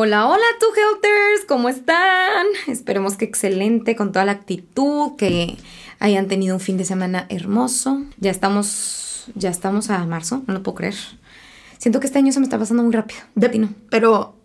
Hola, hola, tu Helters, ¿cómo están? Esperemos que excelente, con toda la actitud, que hayan tenido un fin de semana hermoso. Ya estamos, ya estamos a marzo, no lo puedo creer. Siento que este año se me está pasando muy rápido. De ti no. Pero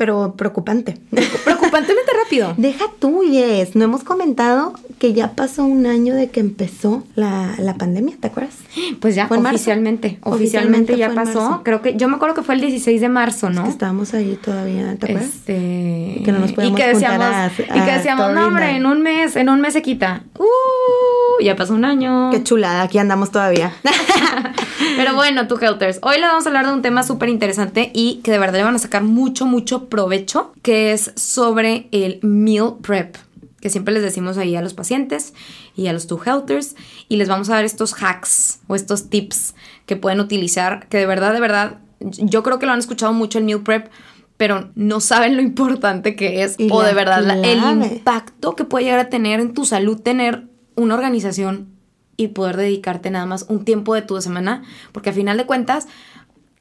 pero preocupante. Preocupantemente rápido. Deja tú, Yes. No hemos comentado que ya pasó un año de que empezó la, pandemia, ¿te acuerdas? Pues ya, oficialmente. Oficialmente, ya pasó. Creo que, yo me acuerdo que fue el 16 de marzo, ¿no? estábamos ahí todavía, ¿te acuerdas? Este... Y que no nos podemos y que decíamos, Y que decíamos, no, hombre, en un mes, en un mes se quita. Uh, ya pasó un año. Qué chulada, aquí andamos todavía. Pero bueno, tú Helters, hoy le vamos a hablar de un tema súper interesante y que de verdad le van a sacar mucho, mucho provecho, que es sobre el meal prep que siempre les decimos ahí a los pacientes y a los two Helters y les vamos a dar estos hacks o estos tips que pueden utilizar que de verdad, de verdad, yo creo que lo han escuchado mucho el meal prep, pero no saben lo importante que es o de verdad el impacto que puede llegar a tener en tu salud tener una organización y poder dedicarte nada más un tiempo de tu semana, porque al final de cuentas,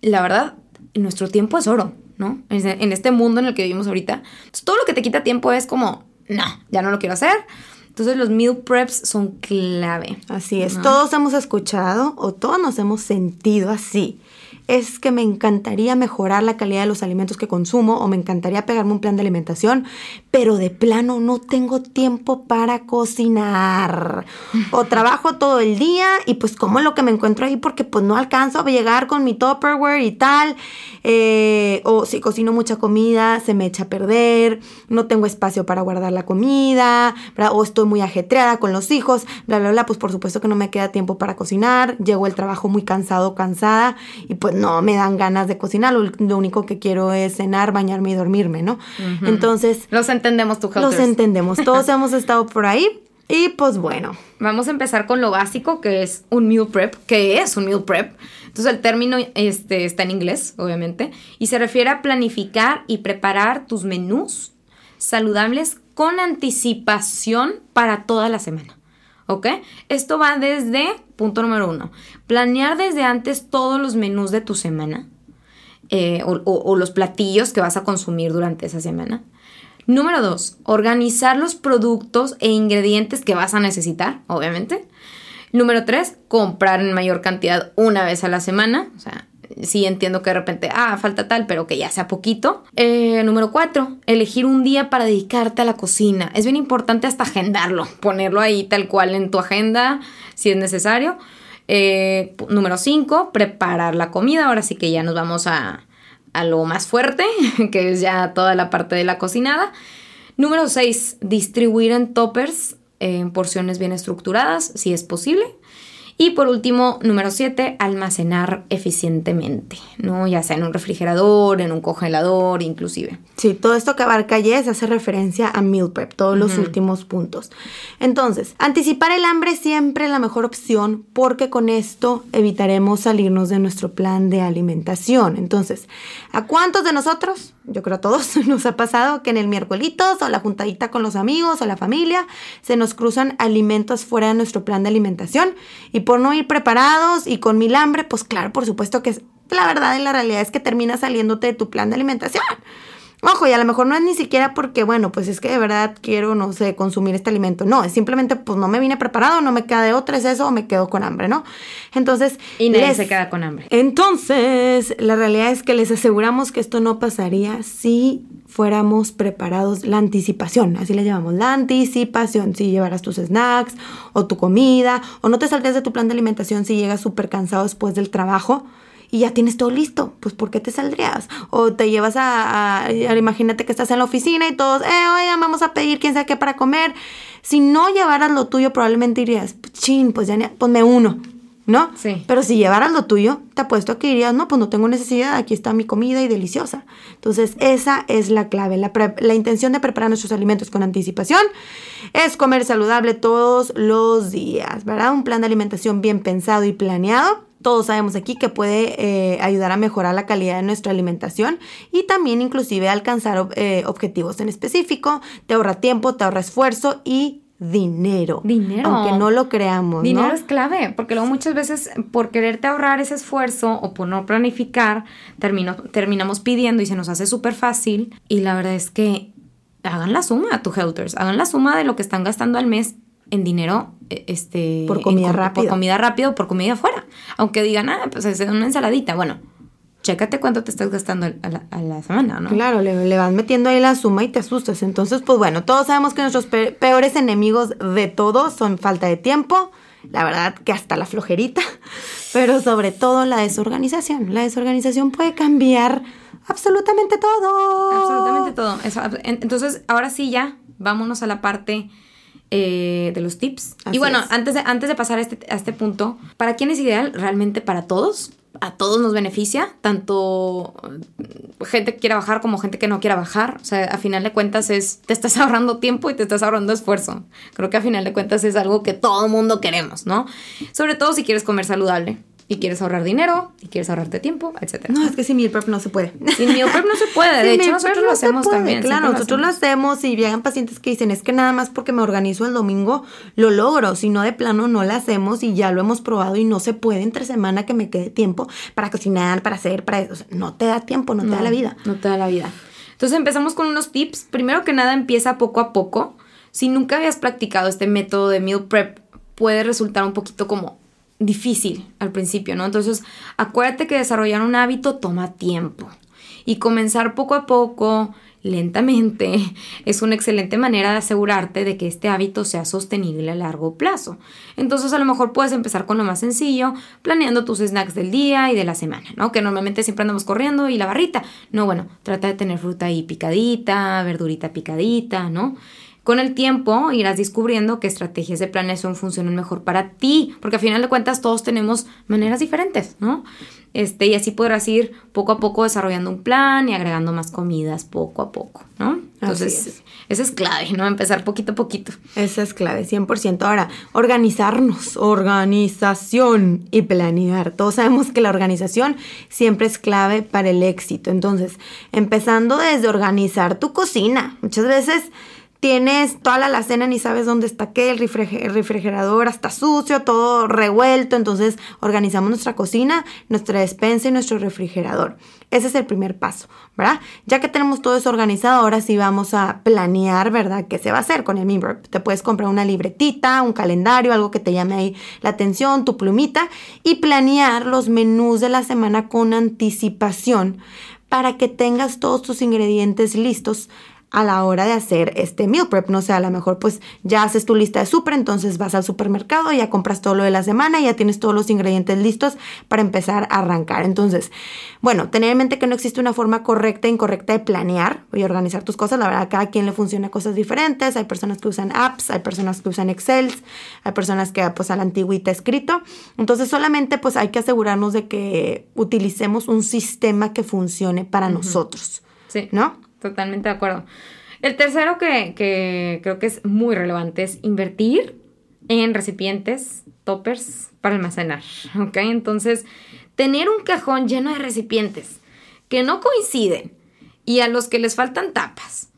la verdad, nuestro tiempo es oro, ¿no? En este mundo en el que vivimos ahorita. todo lo que te quita tiempo es como, no, ya no lo quiero hacer. Entonces los meal preps son clave. Así es, todos hemos escuchado o todos nos hemos sentido así es que me encantaría mejorar la calidad de los alimentos que consumo o me encantaría pegarme un plan de alimentación, pero de plano no tengo tiempo para cocinar. O trabajo todo el día y pues como lo que me encuentro ahí porque pues no alcanzo a llegar con mi Tupperware y tal. Eh, o si cocino mucha comida se me echa a perder, no tengo espacio para guardar la comida, o estoy muy ajetreada con los hijos, bla, bla, bla, pues por supuesto que no me queda tiempo para cocinar, llego el trabajo muy cansado, cansada y pues no me dan ganas de cocinar, lo, único que quiero es cenar, bañarme y dormirme, ¿no? Entonces... Los entendemos, tú, Los entendemos, todos hemos estado por ahí. Y pues bueno. Vamos a empezar con lo básico, que es un meal prep. ¿Qué es un meal prep? Entonces el término este, está en inglés, obviamente, y se refiere a planificar y preparar tus menús saludables con anticipación para toda la semana. ¿Ok? Esto va desde, punto número uno, planear desde antes todos los menús de tu semana eh, o, los platillos que vas a consumir durante esa semana. Número dos, organizar los productos e ingredientes que vas a necesitar, obviamente. Número tres, comprar en mayor cantidad una vez a la semana. O sea, sí entiendo que de repente, ah, falta tal, pero que ya sea poquito. Eh, número cuatro, elegir un día para dedicarte a la cocina. Es bien importante hasta agendarlo, ponerlo ahí tal cual en tu agenda si es necesario. Eh, número cinco, preparar la comida. Ahora sí que ya nos vamos a, a lo más fuerte, que es ya toda la parte de la cocinada. Número seis, distribuir en toppers en porciones bien estructuradas, si es posible. Y por último, número 7, almacenar eficientemente, ¿no? Ya sea en un refrigerador, en un congelador, inclusive. Sí, todo esto que abarca Yes hace referencia a meal prep, todos los últimos puntos. Entonces, anticipar el hambre siempre es la mejor opción porque con esto evitaremos salirnos de nuestro plan de alimentación. Entonces, ¿a cuántos de nosotros? Yo creo a todos nos ha pasado que en el miércolitos o la juntadita con los amigos o la familia se nos cruzan alimentos fuera de nuestro plan de alimentación y por no ir preparados y con mil hambre, pues claro, por supuesto que la verdad y la realidad es que termina saliéndote de tu plan de alimentación. Ojo, y a lo mejor no es ni siquiera porque, bueno, pues es que de verdad quiero, no sé, consumir este alimento. No, es simplemente, pues no me vine preparado, no me queda de otra, es eso, o me quedo con hambre, ¿no? Entonces. Y nadie se queda con hambre. Entonces, la realidad es que les aseguramos que esto no pasaría si fuéramos preparados, la anticipación, así le llamamos, la anticipación, si llevaras tus snacks o tu comida, o no te saltes de tu plan de alimentación si llegas súper cansado después del trabajo y ya tienes todo listo, pues ¿por qué te saldrías? O te llevas a, imagínate que estás en la oficina y todos, eh, oigan, vamos a pedir quién sabe qué para comer. Si no llevaras lo tuyo, probablemente dirías, chin, pues ya ponme uno, ¿no? Sí. Pero si llevaras lo tuyo, te apuesto a que dirías, no, pues no tengo necesidad, aquí está mi comida y deliciosa. Entonces, esa es la clave. La, la intención de preparar nuestros alimentos con anticipación es comer saludable todos los días, ¿verdad? Un plan de alimentación bien pensado y planeado todos sabemos aquí que puede eh, ayudar a mejorar la calidad de nuestra alimentación y también inclusive alcanzar eh, objetivos en específico, te ahorra tiempo, te ahorra esfuerzo y dinero. Dinero. Aunque no lo creamos. Dinero es clave, porque luego muchas veces por quererte ahorrar ese esfuerzo o por no planificar, termino, terminamos pidiendo y se nos hace súper fácil. Y la verdad es que hagan la suma tu helters, hagan la suma de lo que están gastando al mes en dinero este por comida rápida por comida rápida o por comida afuera. Aunque digan ah pues es una ensaladita bueno chécate cuánto te estás gastando a la, semana no claro le, vas metiendo ahí la suma y te asustas. Entonces pues bueno todos sabemos que nuestros peores enemigos de todo son falta de tiempo la verdad que hasta la flojerita pero sobre todo la desorganización. La desorganización puede cambiar absolutamente todo. Absolutamente todo. Entonces ahora sí ya vámonos a la parte eh, de los tips. y bueno, antes de, antes de pasar a este, a este punto, ¿para quién es ideal? Realmente para todos. A todos nos beneficia, tanto gente que quiera bajar como gente que no quiera bajar. O sea, a final de cuentas es, te estás ahorrando tiempo y te estás ahorrando esfuerzo. Creo que a final de cuentas es algo que todo mundo queremos, ¿no? Sobre todo si quieres comer saludable y quieres ahorrar dinero y quieres ahorrarte tiempo, etc. No, es que sin meal prep no se puede. Sin meal prep no se puede. De hecho, nosotros lo hacemos también. Claro, nosotros lo hacemos y llegan pacientes que dicen, es que nada más porque me organizo el domingo lo logro. Si no, de plano no lo hacemos y ya lo hemos probado y no se puede entre semana que me quede tiempo para cocinar, para hacer, para eso. no te da tiempo, no, te da la vida. No te da la vida. Entonces empezamos con unos tips. Primero que nada, empieza poco a poco. Si nunca habías practicado este método de meal prep, puede resultar un poquito como difícil al principio, ¿no? Entonces, acuérdate que desarrollar un hábito toma tiempo y comenzar poco a poco, lentamente, es una excelente manera de asegurarte de que este hábito sea sostenible a largo plazo. Entonces, a lo mejor puedes empezar con lo más sencillo, planeando tus snacks del día y de la semana, ¿no? Que normalmente siempre andamos corriendo y la barrita. No, bueno, trata de tener fruta ahí picadita, verdurita picadita, ¿no? Con el tiempo irás descubriendo qué estrategias de planeación funcionan mejor para ti, porque al final de cuentas todos tenemos maneras diferentes, ¿no? Este, y así podrás ir poco a poco desarrollando un plan y agregando más comidas poco a poco, ¿no? Entonces, esa es clave, ¿no? Empezar poquito a poquito. Esa es clave, 100%. Ahora, organizarnos, organización y planear. Todos sabemos que la organización siempre es clave para el éxito. Entonces, empezando desde organizar tu cocina. Muchas veces tienes toda la alacena ni sabes dónde está qué, el, refrigerador está sucio, todo revuelto, entonces organizamos nuestra cocina, nuestra despensa y nuestro refrigerador. Ese es el primer paso, ¿verdad? Ya que tenemos todo eso organizado, ahora sí vamos a planear, ¿verdad? ¿Qué se va a hacer con el meal Te puedes comprar una libretita, un calendario, algo que te llame ahí la atención, tu plumita y planear los menús de la semana con anticipación para que tengas todos tus ingredientes listos a la hora de hacer este meal prep. No sé, a lo mejor pues ya haces tu lista de súper, entonces vas al supermercado, ya compras todo lo de la semana, ya tienes todos los ingredientes listos para empezar a arrancar. Entonces, bueno, tener en mente que no existe una forma correcta e incorrecta de planear y organizar tus cosas. La verdad, a cada quien le funciona cosas diferentes. Hay personas que usan apps, hay personas que usan Excel, hay personas que pues a la antigüita escrito. Entonces, solamente pues hay que asegurarnos de que utilicemos un sistema que funcione para nosotros. Sí. ¿No? Totalmente de acuerdo. El tercero que, creo que es muy relevante es invertir en recipientes, toppers para almacenar, ¿ok? Entonces, tener un cajón lleno de recipientes que no coinciden y a los que les faltan tapas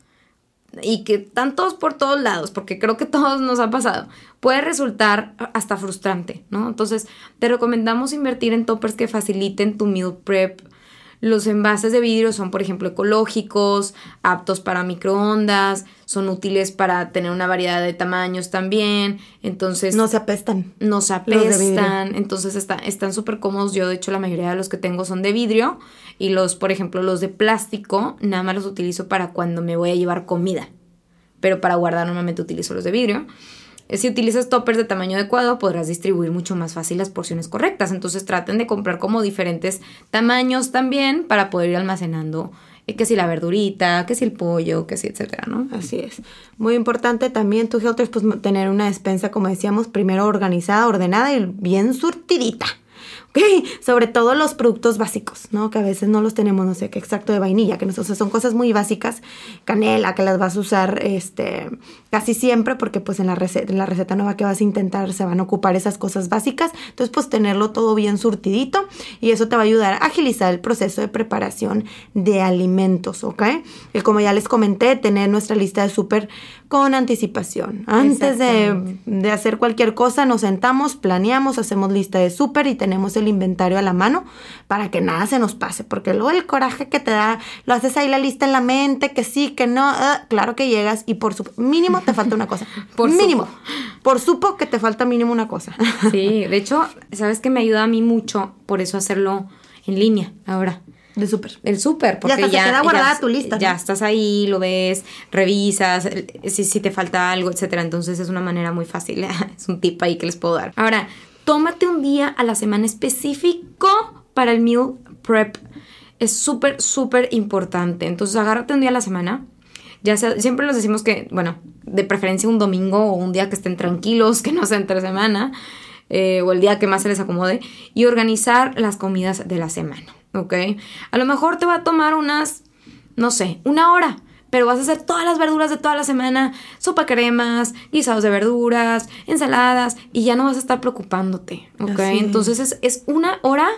y que están todos por todos lados, porque creo que todos nos ha pasado, puede resultar hasta frustrante, ¿no? Entonces, te recomendamos invertir en toppers que faciliten tu meal prep Los envases de vidrio son, por ejemplo, ecológicos, aptos para microondas, son útiles para tener una variedad de tamaños también. Entonces. No se apestan. No se apestan. Entonces está, están súper cómodos. Yo, de hecho, la mayoría de los que tengo son de vidrio. Y los, por ejemplo, los de plástico, nada más los utilizo para cuando me voy a llevar comida. Pero para guardar normalmente utilizo los de vidrio. Eh, si utilizas toppers de tamaño adecuado, podrás distribuir mucho más fácil las porciones correctas. Entonces traten de comprar como diferentes tamaños también para poder ir almacenando eh, que si la verdurita, que si el pollo, que si etcétera, ¿no? Así es. Muy importante también tu Helters, pues tener una despensa, como decíamos, primero organizada, ordenada y bien surtidita. ¿Ok? Sobre todo los productos básicos, ¿no? Que a veces no los tenemos, no sé, qué extracto de vainilla, que no, son cosas muy básicas, canela, que las vas a usar este, casi siempre, porque pues en la, receta, en la receta nueva que vas a intentar se van a ocupar esas cosas básicas, entonces pues tenerlo todo bien surtidito y eso te va a ayudar a agilizar el proceso de preparación de alimentos, ¿ok? Y como ya les comenté, tener nuestra lista de súper con anticipación. Antes de, de, hacer cualquier cosa, nos sentamos, planeamos, hacemos lista de súper y tenemos el inventario a la mano para que nada se nos pase. Porque luego el coraje que te da, lo haces ahí la lista en la mente, que sí, que no, uh, claro que llegas y por su mínimo te falta una cosa. por mínimo. Por supo que te falta mínimo una cosa. sí, de hecho, sabes que me ayuda a mí mucho por eso hacerlo en línea ahora. De súper. El súper, porque ya, ya, queda guardada tu lista. Ya estás ahí, lo ves, revisas, si, si te falta algo, etcétera. Entonces es una manera muy fácil. es un tip ahí que les puedo dar. Ahora, tómate un día a la semana específico para el meal prep. Es súper, súper importante. Entonces agárrate un día a la semana. Ya sea, siempre nos decimos que, bueno, de preferencia un domingo o un día que estén tranquilos, que no sea entre semana, eh, o el día que más se les acomode, y organizar las comidas de la semana. ¿Ok? A lo mejor te va a tomar unas, no sé, una hora, pero vas a hacer todas las verduras de toda la semana, sopa cremas, guisados de verduras, ensaladas, y ya no vas a estar preocupándote, ¿ok? Entonces es, una hora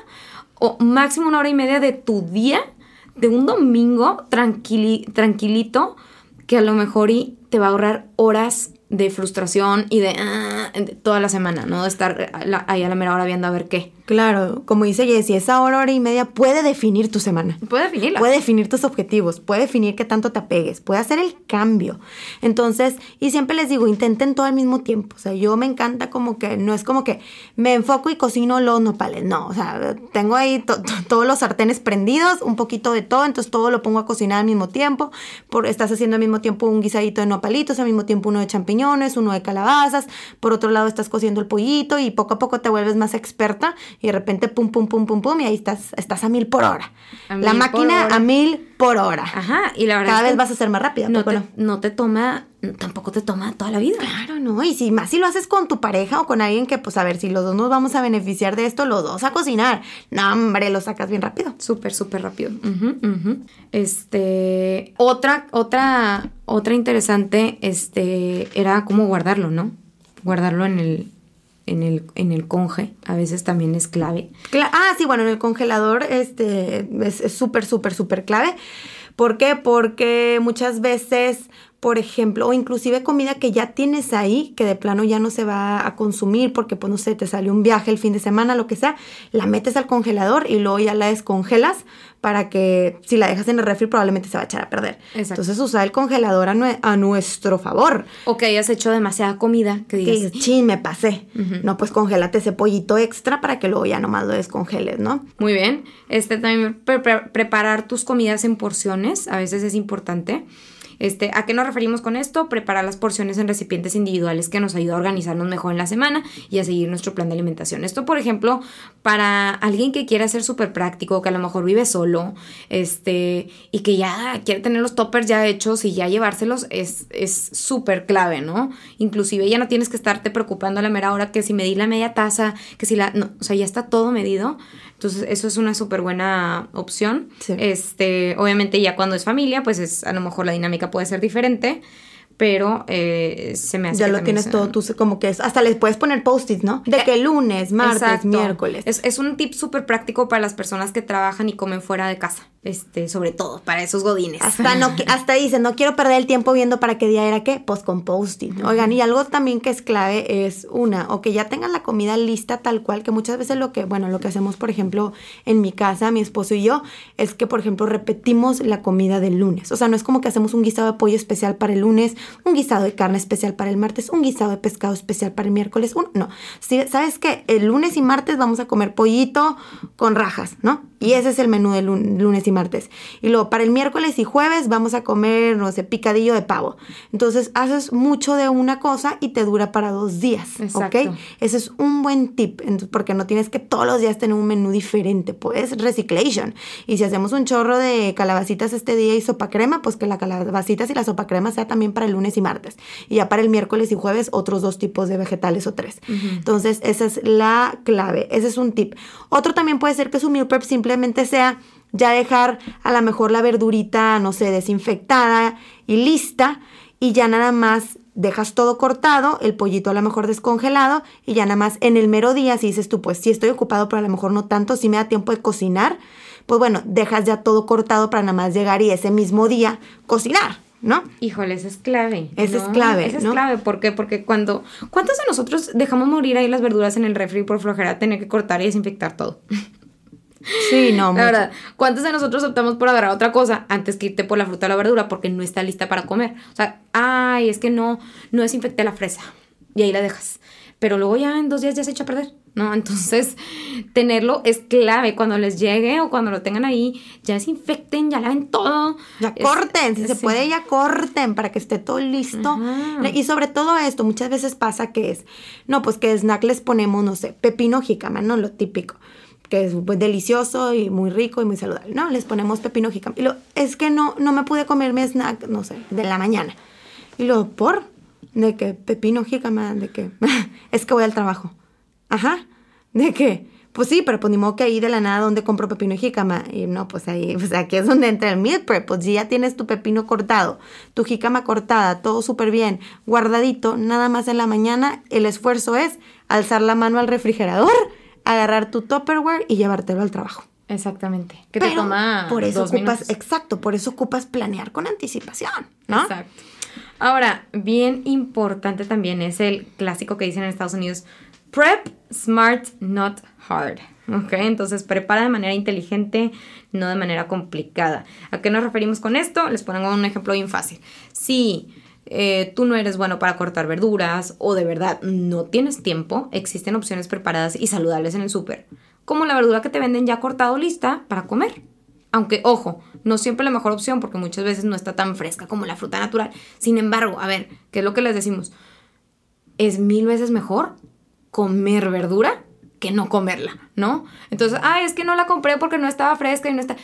o máximo una hora y media de tu día, de un domingo tranquilito, que a lo mejor y te va a ahorrar horas de frustración y de, ah, toda la semana, ¿no? De estar ahí a la mera hora viendo a ver qué. Claro, como dice Jessie, esa hora, hora y media puede definir tu semana. Puede definirla. Puede definir tus objetivos, puede definir qué tanto te apegues, puede hacer el cambio. Entonces, y siempre les digo, intenten todo al mismo tiempo. O sea, yo me encanta como que, no es como que me enfoco y cocino los nopales, no. O sea, tengo ahí todos los sartenes prendidos, un poquito de todo, entonces todo lo pongo a cocinar al mismo tiempo. Por, estás haciendo al mismo tiempo un guisadito de nopalitos, al mismo tiempo uno de champiñones, uno de calabazas, por otro lado estás cociendo el pollito y poco a poco te vuelves más experta y de repente pum, pum, pum, pum, pum, y ahí estás, estás a mil por hora. la máquina a mil por hora. Ajá, y la verdad. Cada vez vas a ser más rápida. No te, no te toma, tampoco te toma toda la vida. Claro, no. Y si más si lo haces con tu pareja o con alguien que, pues a ver, si los dos nos vamos a beneficiar de esto, los dos a cocinar. No, hombre, lo sacas bien rápido. Súper, súper rápido. Este. Otra, otra, otra interesante, este, era cómo guardarlo, ¿no? Guardarlo en el, en el, en el conge, a veces también es clave. ah, sí, bueno, en el congelador este, es súper, súper, súper clave. ¿Por qué? Porque muchas veces, por ejemplo, o inclusive comida que ya tienes ahí, que de plano ya no se va a consumir porque, pues no sé, te salió un viaje el fin de semana, lo que sea, la metes al congelador y luego ya la descongelas para que si la dejas en el refri probablemente se va a echar a perder. Entonces usa el congelador a, nuestro favor. O que hayas hecho demasiada comida, que digas, chin, me pasé. No, pues congélate ese pollito extra para que luego ya nomás lo descongeles, ¿no? Muy bien. Este también preparar tus comidas en porciones, a veces es importante. Este, ¿A qué nos referimos con esto? Preparar las porciones en recipientes individuales que nos ayuda a organizarnos mejor en la semana y a seguir nuestro plan de alimentación. Esto, por ejemplo, para alguien que quiera ser súper práctico, que a lo mejor vive solo, este, y que ya quiere tener los toppers ya hechos y ya llevárselos, es súper clave, ¿no? Inclusive ya no tienes que estarte preocupando a la mera hora que si medí la media taza, que si la, no, o sea, ya está todo medido. Entonces, eso es una súper buena opción. Este, obviamente ya cuando es familia, pues es a lo mejor la dinámica puede ser diferente, pero eh, se me hace Ya que lo tienes se- todo, tú como que es, hasta les puedes poner post-its, ¿no? De que lunes, martes, Exacto. miércoles. Es, es un tip súper práctico para las personas que trabajan y comen fuera de casa. Este, sobre todo, para esos godines. Hasta no hasta dicen, no quiero perder el tiempo viendo para qué día era qué, pues con post-it. Oigan, y algo también que es clave es una, o que ya tengan la comida lista tal cual, que muchas veces lo que, bueno, lo que hacemos, por ejemplo, en mi casa, mi esposo y yo, es que, por ejemplo, repetimos la comida del lunes. O sea, no es como que hacemos un guisado de pollo especial para el lunes, un guisado de carne especial para el martes, un guisado de pescado especial para el miércoles. Un, no, Sí, ¿sabes qué? El lunes y martes vamos a comer pollito con rajas, ¿no? Y ese es el menú de lun- lunes y martes. Y luego para el miércoles y jueves vamos a comer, no sé, picadillo de pavo. Entonces haces mucho de una cosa y te dura para dos días, Exacto. ¿ok? Ese es un buen tip, porque no tienes que todos los días tener un menú diferente, pues reciclation. Y si hacemos un chorro de calabacitas este día y sopa crema, pues que la calabacitas y la sopa crema sea también para el lunes y martes. Y ya para el miércoles y jueves otros dos tipos de vegetales o tres. Entonces esa es la clave, ese es un tip. Otro también puede ser que su meal prep simplemente sea ya dejar a lo mejor la verdurita, no sé, desinfectada y lista y ya nada más dejas todo cortado, el pollito a lo mejor descongelado y ya nada más en el mero día, si dices tú, pues si estoy ocupado, pero a lo mejor no tanto, si me da tiempo de cocinar, pues bueno, dejas ya todo cortado para nada más llegar y ese mismo día cocinar, ¿no? Híjole, esa es clave. Esa es clave, Esa es ¿no? clave. ¿Por qué? Porque cuando. ¿Cuántos de nosotros dejamos morir ahí las verduras en el refri por flojera tener que cortar y desinfectar todo? Sí, no, La mucho. verdad, ¿cuántos de nosotros optamos por agarrar otra cosa antes que irte por la fruta o la verdura porque no está lista para comer? O sea, ay, es que no, no desinfecté la fresa y ahí la dejas. Pero luego ya en dos días ya se echa a perder, ¿no? Entonces, tenerlo es clave. Cuando les llegue o cuando lo tengan ahí, ya desinfecten, ya laven todo. Ya Es- corten, si se puede, ya corten para que esté todo listo. Ajá. Y sobre todo esto, muchas veces pasa que es, no, pues que snack les ponemos, no sé, pepino jícama, ¿no? Lo típico, que es pues, delicioso y muy rico y muy saludable, ¿no? Les ponemos pepino jícama. Y lo, es que no, no me pude comer mi snack, no sé, de la mañana. Y luego, ¿por? De que pepino jícama, de que es que voy al trabajo. Ajá, ¿de qué? Pues sí, pero pues ni modo que ahí de la nada donde compro pepino y jícama. Y no, pues ahí, pues aquí es donde entra el meal prep. Pues si ya tienes tu pepino cortado, tu jícama cortada, todo súper bien, guardadito, nada más en la mañana, el esfuerzo es alzar la mano al refrigerador, agarrar tu Tupperware y llevártelo al trabajo. Exactamente. Que te Pero toma por eso dos ocupas, minutos. exacto, por eso ocupas planear con anticipación, ¿no? Exacto. Ahora, bien importante también es el clásico que dicen en Estados Unidos, prep smart, not hard. ¿Ok? Entonces, prepara de manera inteligente, no de manera complicada. ¿A qué nos referimos con esto? Les pongo un ejemplo bien fácil. Si eh, tú no eres bueno para cortar verduras o de verdad no tienes tiempo, existen opciones preparadas y saludables en el súper, como la verdura que te venden ya cortado lista para comer. Aunque, ojo, no siempre la mejor opción porque muchas veces no está tan fresca como la fruta natural. Sin embargo, a ver, ¿qué es lo que les decimos? Es mil veces mejor comer verdura que no comerla, ¿no? Entonces, ay, es que no la compré porque no estaba fresca y no está...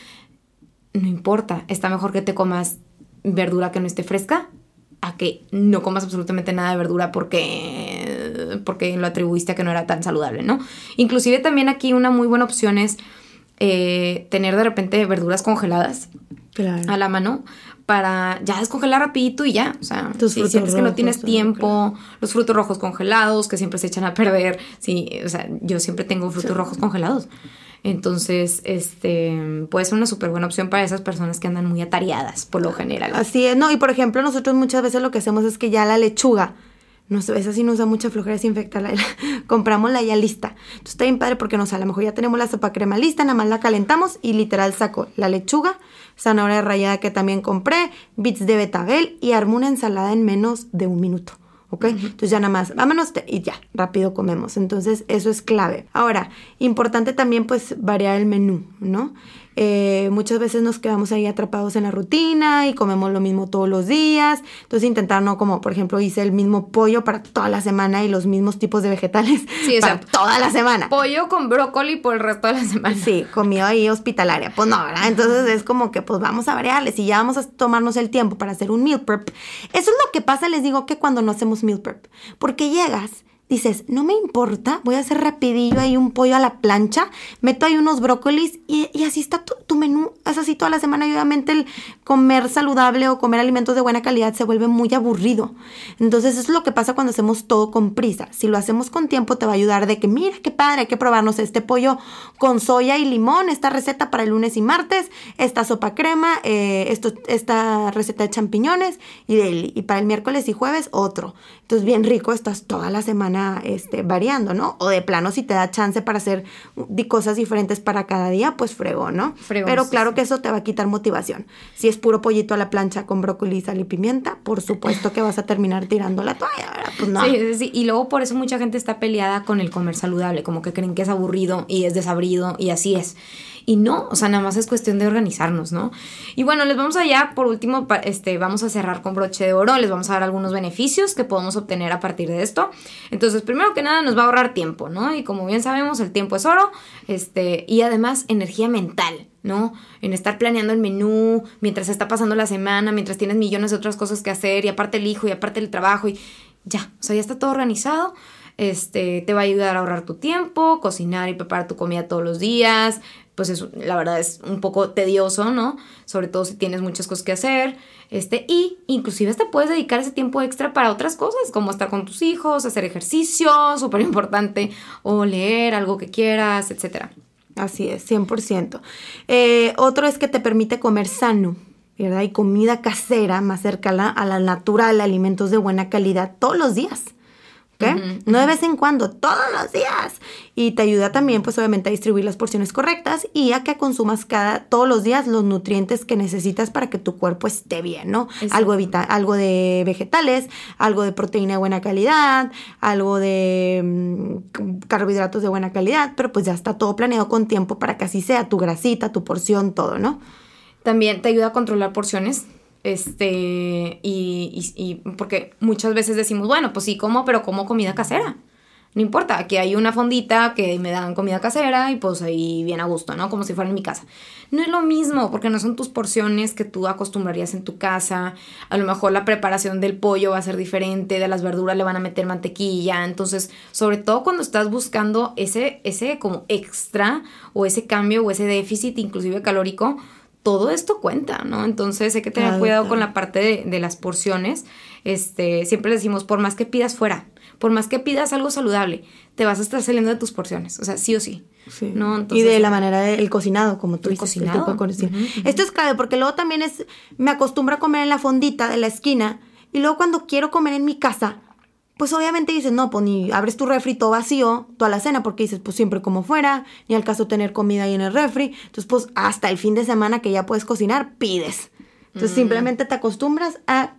No importa, está mejor que te comas verdura que no esté fresca a que no comas absolutamente nada de verdura porque, porque lo atribuiste a que no era tan saludable, ¿no? Inclusive también aquí una muy buena opción es eh, tener de repente verduras congeladas Claro. a la mano para ya descongelar rapidito y ya. O sea, Tus si sientes que no tienes tiempo, los frutos rojos congelados que siempre se echan a perder. Sí, o sea, yo siempre tengo frutos rojos congelados. Entonces, este, puede ser una súper buena opción para esas personas que andan muy atareadas, por lo general. Así es, no, y por ejemplo, nosotros muchas veces lo que hacemos es que ya la lechuga, no sé, esa sí nos da mucha flojera desinfectarla, compramos la ya lista. Entonces está bien padre porque no sé, a lo mejor ya tenemos la sopa crema lista, nada más la calentamos y literal saco la lechuga, zanahoria rallada que también compré, bits de betabel y armo una ensalada en menos de un minuto. ¿Ok? Entonces ya nada más, vámonos y ya, rápido comemos. Entonces eso es clave. Ahora, importante también pues variar el menú, ¿no? Eh, muchas veces nos quedamos ahí atrapados en la rutina y comemos lo mismo todos los días. Entonces intentar no como, por ejemplo, hice el mismo pollo para toda la semana y los mismos tipos de vegetales Sí, o para sea, toda la semana. Pollo con brócoli por el resto de la semana. Sí, comió ahí hospitalaria. Pues no, ¿verdad? Entonces es como que pues vamos a variarles y ya vamos a tomarnos el tiempo para hacer un meal prep. Eso es lo que pasa, les digo, que cuando no hacemos meal prep. Porque llegas dices, no me importa, voy a hacer rapidillo ahí un pollo a la plancha, meto ahí unos brócolis y, así está tu, menú, es así toda la semana y obviamente el comer saludable o comer alimentos de buena calidad se vuelve muy aburrido. Entonces eso es lo que pasa cuando hacemos todo con prisa. Si lo hacemos con tiempo te va a ayudar de que, mira qué padre, hay que probarnos este pollo con soya y limón, esta receta para el lunes y martes, esta sopa crema, eh, esta receta de champiñones y, y para el miércoles y jueves otro. Entonces bien rico, estás toda la semana este, variando, ¿no? O de plano, si te da chance para hacer cosas diferentes para cada día, pues fregó, ¿no? Pero claro que eso te va a quitar motivación. Si es puro pollito a la plancha con brócoli, sal y pimienta, por supuesto que vas a terminar tirando la toalla, ¿verdad? Pues no. Sí, sí, y luego por eso mucha gente está peleada con el comer saludable, como que creen que es aburrido y es desabrido y así es. Y no, o sea, nada más es cuestión de organizarnos, ¿no? Y bueno, les vamos allá, por último, este, vamos a cerrar con broche de oro, les vamos a dar algunos beneficios que podemos obtener a partir de esto. Entonces, primero que nada, nos va a ahorrar tiempo, ¿no? Y como bien sabemos, el tiempo es oro, este, y además energía mental, ¿no? En estar planeando el menú mientras está pasando la semana, mientras tienes millones de otras cosas que hacer, y aparte el hijo, y aparte el trabajo, y ya, o sea, ya está todo organizado. Este, te va a ayudar a ahorrar tu tiempo, cocinar y preparar tu comida todos los días, pues es, la verdad es un poco tedioso, ¿no? Sobre todo si tienes muchas cosas que hacer. Este, y inclusive te puedes dedicar ese tiempo extra para otras cosas, como estar con tus hijos, hacer ejercicio, súper importante, o leer algo que quieras, etc. Así es, 100%. Eh, otro es que te permite comer sano. ¿verdad? Y comida casera más cercana a la natural, alimentos de buena calidad todos los días. No de vez en cuando, todos los días. Y te ayuda también, pues obviamente, a distribuir las porciones correctas y a que consumas cada, todos los días los nutrientes que necesitas para que tu cuerpo esté bien, ¿no? Algo, evita, algo de vegetales, algo de proteína de buena calidad, algo de mm, carbohidratos de buena calidad, pero pues ya está todo planeado con tiempo para que así sea tu grasita, tu porción, todo, ¿no? También te ayuda a controlar porciones este, y, y, porque muchas veces decimos, bueno, pues sí, como, pero como comida casera. No importa, aquí hay una fondita que me dan comida casera y pues ahí bien a gusto, ¿no? Como si fuera en mi casa. No es lo mismo, porque no son tus porciones que tú acostumbrarías en tu casa. A lo mejor la preparación del pollo va a ser diferente, de las verduras le van a meter mantequilla. Entonces, sobre todo cuando estás buscando ese, ese como extra o ese cambio o ese déficit inclusive calórico, todo esto cuenta, ¿no? Entonces hay que tener cuidado con la parte de, las porciones. Este, siempre decimos, por más que pidas fuera, por más que pidas algo saludable, te vas a estar saliendo de tus porciones, o sea, sí o sí. ¿no? y de la manera del cocinado, como tú dices. Cocinado. Esto es clave, porque luego también es, me acostumbro a comer en la fondita de la esquina, y luego cuando quiero comer en mi casa, pues obviamente dices, no, pues ni abres tu refri todo vacío, toda la cena, porque dices, pues siempre como fuera, ni al caso tener comida ahí en el refri. Entonces, pues hasta el fin de semana que ya puedes cocinar, pides. Entonces, mm. simplemente te acostumbras a,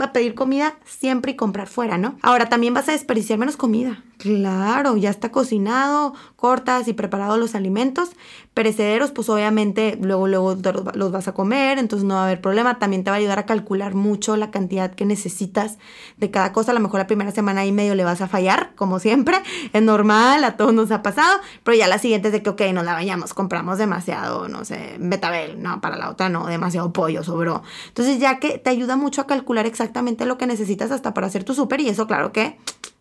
a pedir comida siempre y comprar fuera, ¿no? Ahora, también vas a desperdiciar menos comida. Claro, ya está cocinado, cortas y preparados los alimentos. Perecederos, pues obviamente luego, luego los vas a comer, entonces no va a haber problema. También te va a ayudar a calcular mucho la cantidad que necesitas de cada cosa. A lo mejor la primera semana y medio le vas a fallar, como siempre. Es normal, a todos nos ha pasado. Pero ya la siguiente es de que, ok, nos la vayamos, compramos demasiado, no sé, betabel, no, para la otra no, demasiado pollo, sobró. Entonces ya que te ayuda mucho a calcular exactamente lo que necesitas hasta para hacer tu súper y eso claro que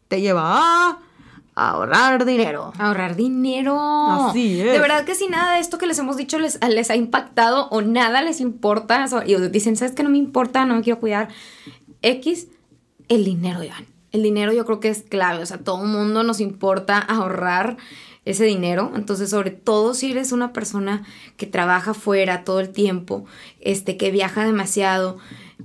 te lleva ahorrar dinero. Ahorrar dinero. Así es. De verdad que si nada de esto que les hemos dicho les, les ha impactado o nada les importa, y dicen, ¿sabes que no me importa? No me quiero cuidar. X, el dinero, Iván. El dinero yo creo que es clave. O sea, todo el mundo nos importa ahorrar ese dinero. Entonces, sobre todo si eres una persona que trabaja fuera todo el tiempo, este, que viaja demasiado,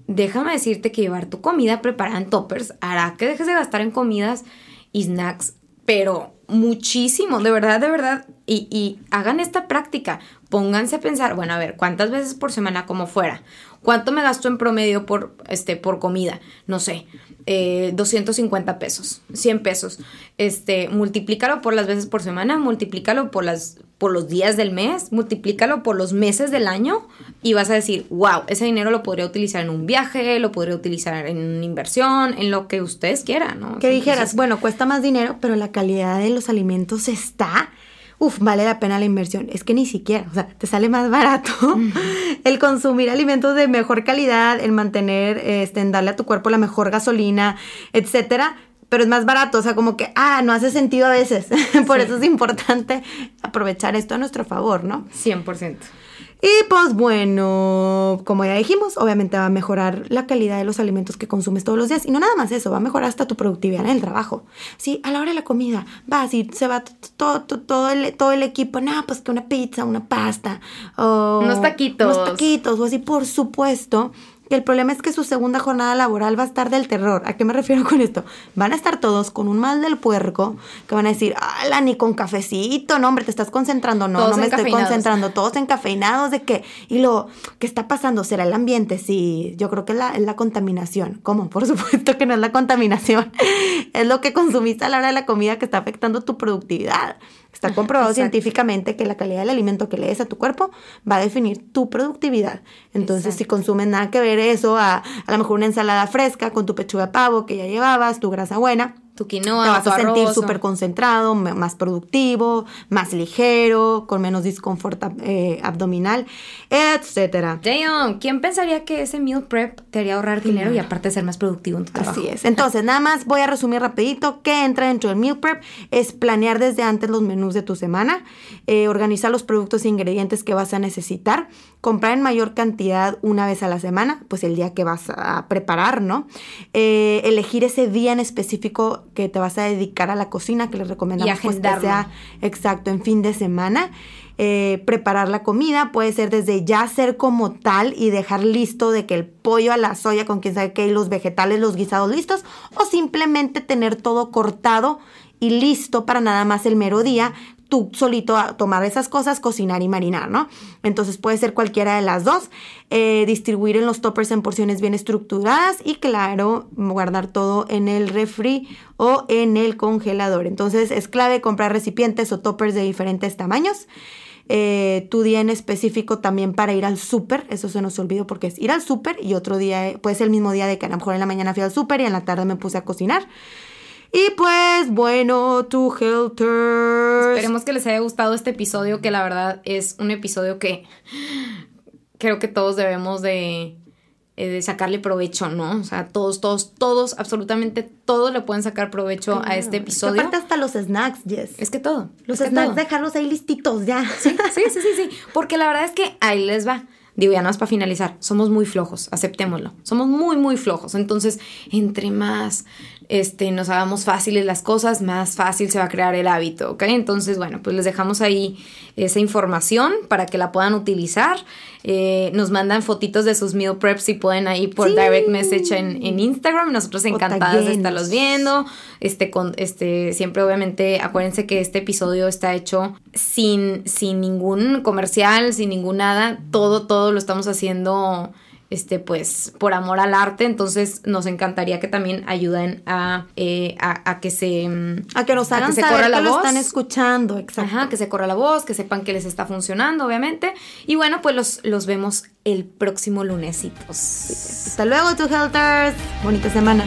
déjame decirte que llevar tu comida preparada en toppers hará que dejes de gastar en comidas y snacks pero muchísimo, de verdad, de verdad. Y, y, hagan esta práctica. Pónganse a pensar, bueno, a ver, ¿cuántas veces por semana como fuera? ¿Cuánto me gasto en promedio por, este, por comida? No sé, eh, 250 pesos, 100 pesos. Este, multiplícalo por las veces por semana, multiplícalo por, las, por los días del mes, multiplícalo por los meses del año y vas a decir, wow, ese dinero lo podría utilizar en un viaje, lo podría utilizar en una inversión, en lo que ustedes quieran, ¿no? Que dijeras, bueno, cuesta más dinero, pero la calidad de los alimentos está uf, vale la pena la inversión. Es que ni siquiera, o sea, te sale más barato el consumir alimentos de mejor calidad, el mantener, este, en darle a tu cuerpo la mejor gasolina, etcétera, pero es más barato, o sea, como que, ah, no hace sentido a veces. Por eso es importante aprovechar esto a nuestro favor, ¿no? 100%. Y pues bueno, como ya dijimos, obviamente va a mejorar la calidad de los alimentos que consumes todos los días. Y no nada más eso, va a mejorar hasta tu productividad en el trabajo. Sí, a la hora de la comida, va, si se va todo, todo, el, todo el equipo, nada, pues que una pizza, una pasta, o unos taquitos. Unos taquitos, o así, por supuesto el problema es que su segunda jornada laboral va a estar del terror. ¿A qué me refiero con esto? Van a estar todos con un mal del puerco que van a decir, ala, ni con cafecito, no, hombre, te estás concentrando, no, no me estoy concentrando, todos encafeinados, ¿de qué? Y lo, ¿qué está pasando? ¿Será el ambiente? Sí, yo creo que es la, es la contaminación. ¿Cómo? Por supuesto que no es la contaminación, es lo que consumiste a la hora de la comida que está afectando tu productividad. Está comprobado científicamente que la calidad del alimento que le des a tu cuerpo va a definir tu productividad. Entonces, si consumes nada que ver eso, a, a lo mejor una ensalada fresca con tu pechuga de pavo que ya llevabas, tu grasa buena, tu quinoa, te vas a sentir súper concentrado, más productivo, más ligero, con menos disconfort eh, abdominal, etcétera. Damn, ¿quién pensaría que ese meal prep te haría ahorrar dinero y aparte ser más productivo en tu trabajo? Así es. Entonces, nada más voy a resumir rapidito qué entra dentro del meal prep. Es planear desde antes los menús de tu semana, eh, organizar los productos e ingredientes que vas a necesitar, comprar en mayor cantidad una vez a la semana, pues el día que vas a preparar, ¿no? Eh, elegir ese día en específico que te vas a dedicar a la cocina, que les recomendamos pues, que sea exacto en fin de semana. Eh, preparar la comida puede ser desde ya hacer como tal y dejar listo de que el pollo a la soya con quien sabe que los vegetales, los guisados listos, o simplemente tener todo cortado y listo para nada más el mero día tú solito a tomar esas cosas, cocinar y marinar, ¿no? Entonces puede ser cualquiera de las dos. Eh, distribuir en los toppers en porciones bien estructuradas y claro, guardar todo en el refri o en el congelador. Entonces es clave comprar recipientes o toppers de diferentes tamaños. Eh, tu día en específico también para ir al súper, eso se nos olvidó porque es ir al súper y otro día, puede ser el mismo día de que a lo mejor en la mañana fui al súper y en la tarde me puse a cocinar. Y pues bueno, tu Helter. Esperemos que les haya gustado este episodio, que la verdad es un episodio que creo que todos debemos de, eh, de sacarle provecho, ¿no? O sea, todos, todos, todos, absolutamente todos le pueden sacar provecho a este episodio. Aparte hasta los snacks, Yes. Es que todo. Los snacks, dejarlos ahí listitos ya. Sí, sí, sí, sí, sí. Porque la verdad es que ahí les va. Digo, ya no es para finalizar, somos muy flojos, aceptémoslo. Somos muy, muy flojos. Entonces, entre más este, nos hagamos fáciles las cosas, más fácil se va a crear el hábito, ¿ok? Entonces, bueno, pues les dejamos ahí esa información para que la puedan utilizar. Eh, nos mandan fotitos de sus meal preps si pueden ahí por direct message en, en, Instagram. Nosotros encantados de estarlos viendo. Este, con, este, siempre obviamente acuérdense que este episodio está hecho sin, sin ningún comercial, sin ningún nada. Todo, todo lo estamos haciendo este, pues, por amor al arte. Entonces, nos encantaría que también ayuden a, eh, a, que se... Mm, a que nos hagan que se corra la voz. están escuchando, exacto. Ajá, que se corra la voz, que sepan que les está funcionando, obviamente. Y bueno, pues los, los vemos el próximo lunesitos. Hasta luego, tu Helters. Bonita semana.